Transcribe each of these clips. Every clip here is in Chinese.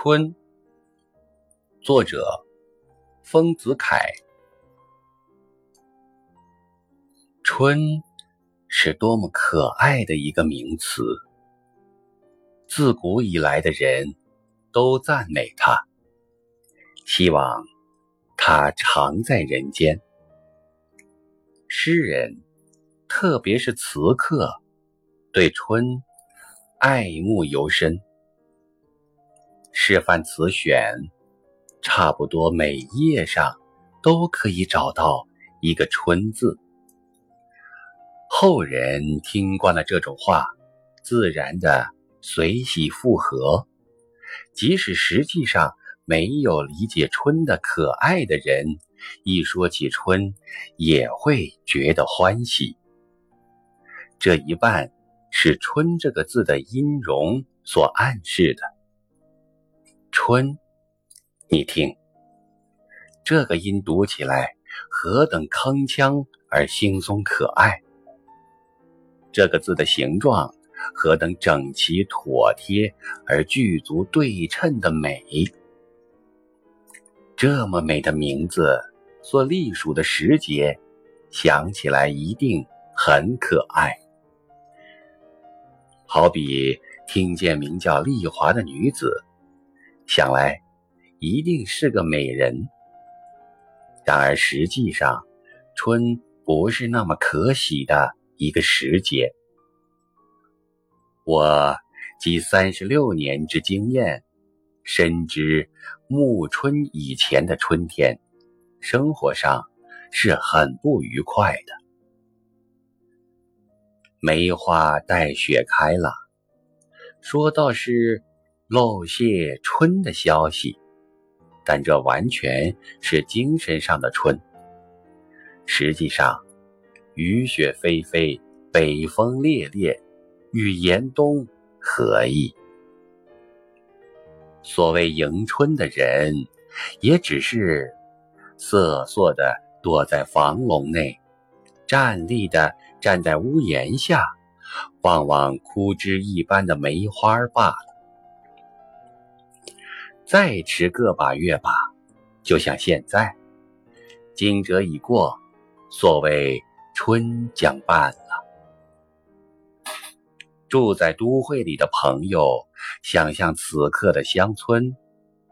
春，作者丰子恺。春是多么可爱的一个名词，自古以来的人都赞美它，希望它常在人间。诗人，特别是词客，对春爱慕尤深。示范词选，差不多每页上都可以找到一个“春”字。后人听惯了这种话，自然的随喜附和。即使实际上没有理解春的可爱的人，一说起春，也会觉得欢喜。这一半是“春”这个字的音容所暗示的。春，你听，这个音读起来何等铿锵而轻松可爱！这个字的形状何等整齐妥帖而具足对称的美！这么美的名字所隶属的时节，想起来一定很可爱。好比听见名叫丽华的女子。想来，一定是个美人。然而实际上，春不是那么可喜的一个时节。我积三十六年之经验，深知暮春以前的春天，生活上是很不愉快的。梅花带雪开了，说倒是。漏泄春的消息，但这完全是精神上的春。实际上，雨雪霏霏，北风烈烈，与严冬何异？所谓迎春的人，也只是瑟缩的躲在房笼内，站立的站在屋檐下，望望枯枝一般的梅花罢了。再迟个把月吧，就像现在，惊蛰已过，所谓春将半了。住在都会里的朋友，想象此刻的乡村，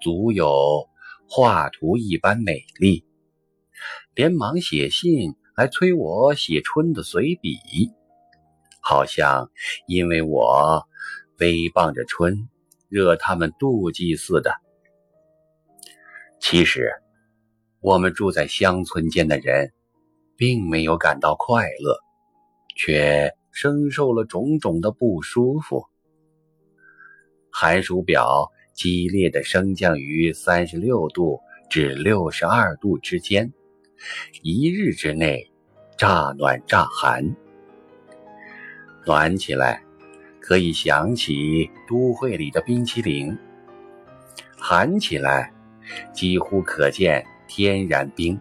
足有画图一般美丽，连忙写信来催我写春的随笔，好像因为我威傍着春，惹他们妒忌似的。其实，我们住在乡村间的人，并没有感到快乐，却深受了种种的不舒服。寒暑表激烈的升降于三十六度至六十二度之间，一日之内，乍暖乍寒。暖起来，可以想起都会里的冰淇淋；寒起来，几乎可见天然冰，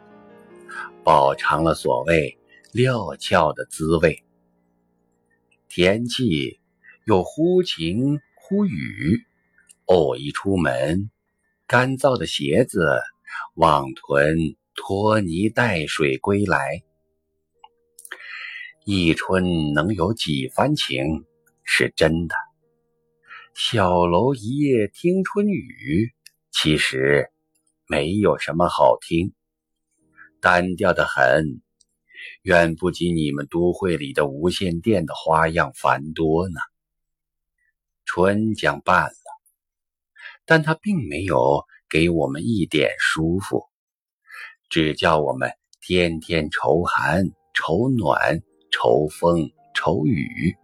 饱尝了所谓料峭的滋味。天气又忽晴忽雨，偶一出门，干燥的鞋子往囤拖泥带水归来。一春能有几番情，是真的。小楼一夜听春雨，其实。没有什么好听，单调的很，远不及你们都会里的无线电的花样繁多呢。春将半了，但它并没有给我们一点舒服，只叫我们天天愁寒、愁暖、愁风、愁雨。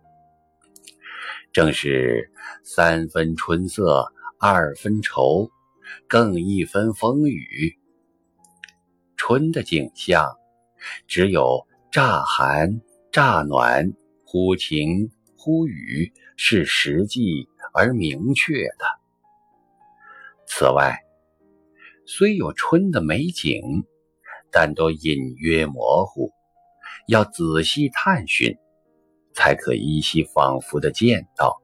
正是三分春色，二分愁。更一分风雨，春的景象只有乍寒乍暖、忽晴忽雨，是实际而明确的。此外，虽有春的美景，但都隐约模糊，要仔细探寻，才可依稀仿佛的见到。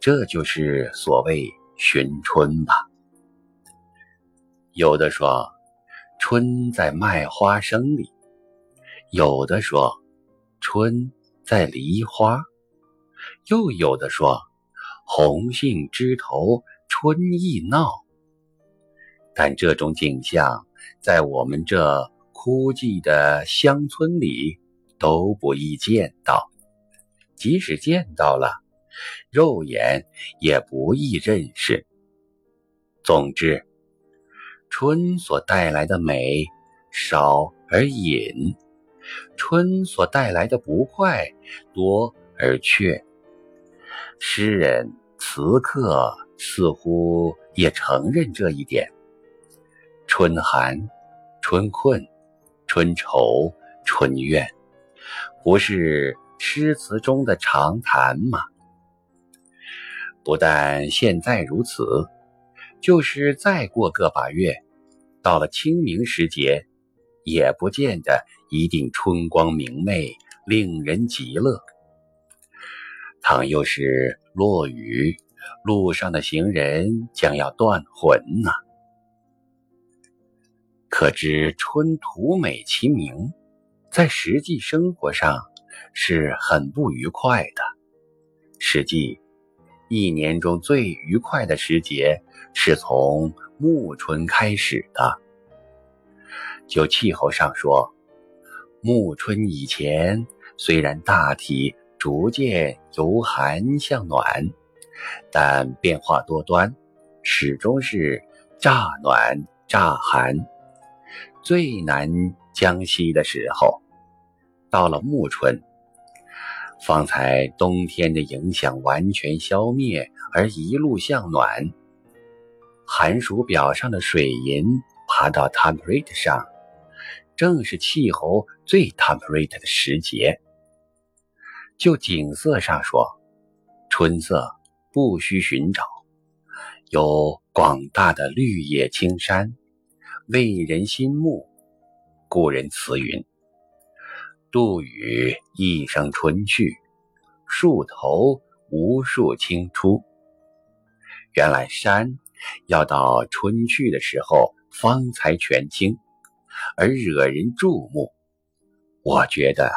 这就是所谓寻春吧。有的说春在麦花生里，有的说春在梨花，又有的说红杏枝头春意闹。但这种景象，在我们这枯寂的乡村里都不易见到，即使见到了，肉眼也不易认识。总之，春所带来的美少而隐，春所带来的不快多而却。诗人、词客似乎也承认这一点。春寒、春困、春愁、春怨，不是诗词中的常谈吗？不但现在如此，就是再过个把月，到了清明时节，也不见得一定春光明媚，令人极乐。倘又是落雨，路上的行人将要断魂呐。可知春图美其名，在实际生活上是很不愉快的。实际，一年中最愉快的时节是从暮春开始的。就气候上说，暮春以前虽然大体逐渐由寒向暖，但变化多端，始终是乍暖乍寒。最难将息的时候，到了暮春，方才冬天的影响完全消灭，而一路向暖。寒暑表上的水银爬到 temperate 上，正是气候最 temperate 的时节。就景色上说，春色不需寻找，有广大的绿野青山。为人心目，故人词云：“杜宇一声春去，树头无数青出。”原来山要到春去的时候方才全青，而惹人注目。我觉得，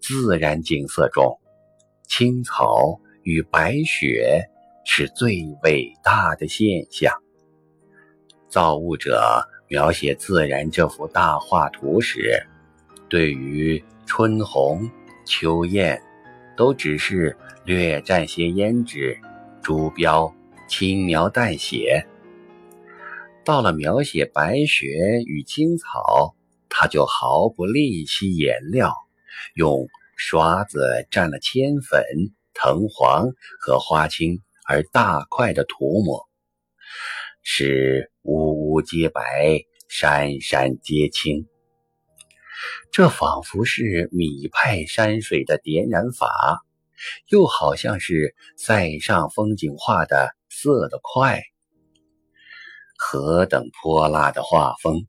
自然景色中，青草与白雪是最伟大的现象。造物者。描写自然这幅大画图时，对于春红、秋艳，都只是略蘸些胭脂、朱标，轻描淡写。到了描写白雪与青草，他就毫不吝惜颜料，用刷子蘸了铅粉、藤黄和花青，而大块的涂抹。是屋屋皆白，山山皆青。这仿佛是米派山水的点染法，又好像是塞上风景画的色的块。何等泼辣的画风！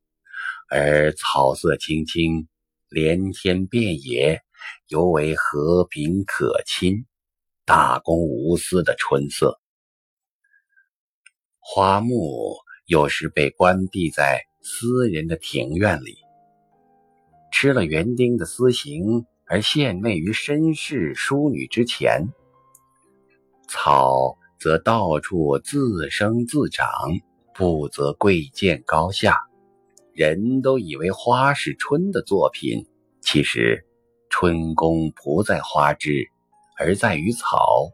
而草色青青，连天遍野，尤为和平可亲、大公无私的春色。花木有时被关闭在私人的庭院里，吃了园丁的私刑而献媚于绅士淑女之前；草则到处自生自长，不择贵贱高下。人都以为花是春的作品，其实春功不在花枝，而在于草。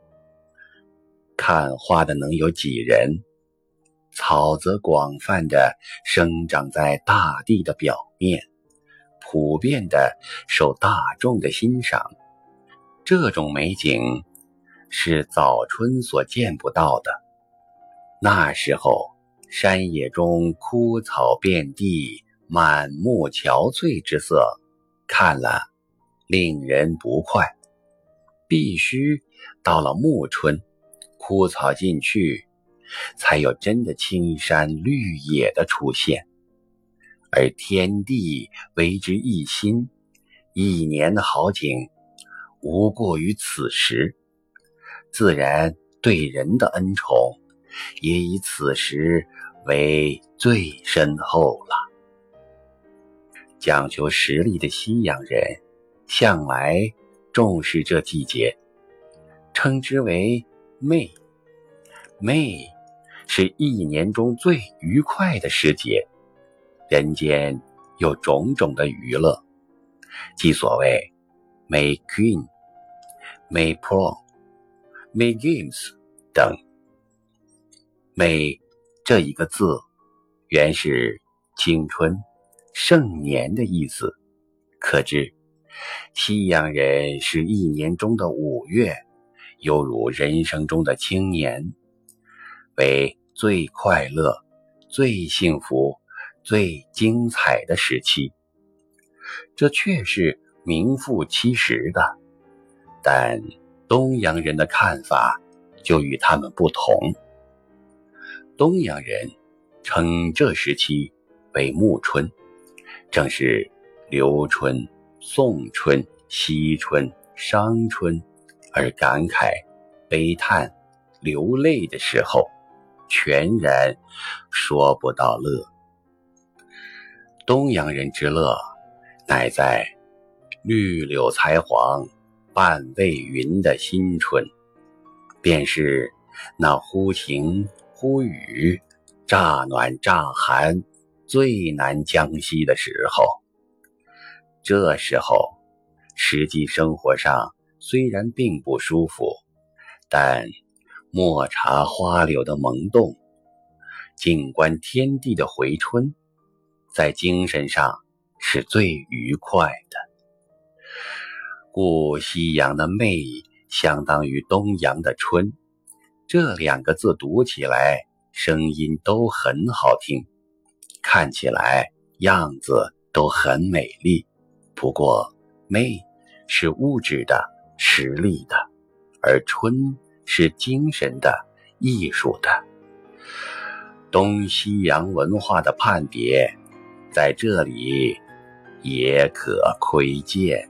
看花的能有几人？草则广泛的生长在大地的表面，普遍的受大众的欣赏。这种美景是早春所见不到的。那时候，山野中枯草遍地，满目憔悴之色，看了令人不快。必须到了暮春，枯草尽去。才有真的青山绿野的出现，而天地为之一新，一年的好景无过于此时。自然对人的恩宠，也以此时为最深厚了。讲求实力的西洋人向来重视这季节，称之为 May。May 是一年中最愉快的时节，人间有种种的娱乐，即所谓 May Queen、May Pro”、“May Games 等。May 这一个字，原是青春。盛年的意思，可知西洋人是一年中的五月，犹如人生中的青年，为最快乐、最幸福、最精彩的时期。这却是名副其实的，但东洋人的看法就与他们不同。东洋人称这时期为暮春。正是留春、送春、惜春、伤春，而感慨、悲叹、流泪的时候，全然说不到乐。东洋人之乐，乃在绿柳才黄、半未匀的新春，便是那忽晴忽雨、乍暖乍寒。最难将息的时候，这时候实际生活上虽然并不舒服，但莫察花柳的萌动，静观天地的回春，在精神上是最愉快的。故西洋的媚相当于东洋的春，这两个字读起来声音都很好听。看起来样子都很美丽，不过媚是物质的、实力的，而春是精神的、艺术的。东西洋文化的判别，在这里也可窥见。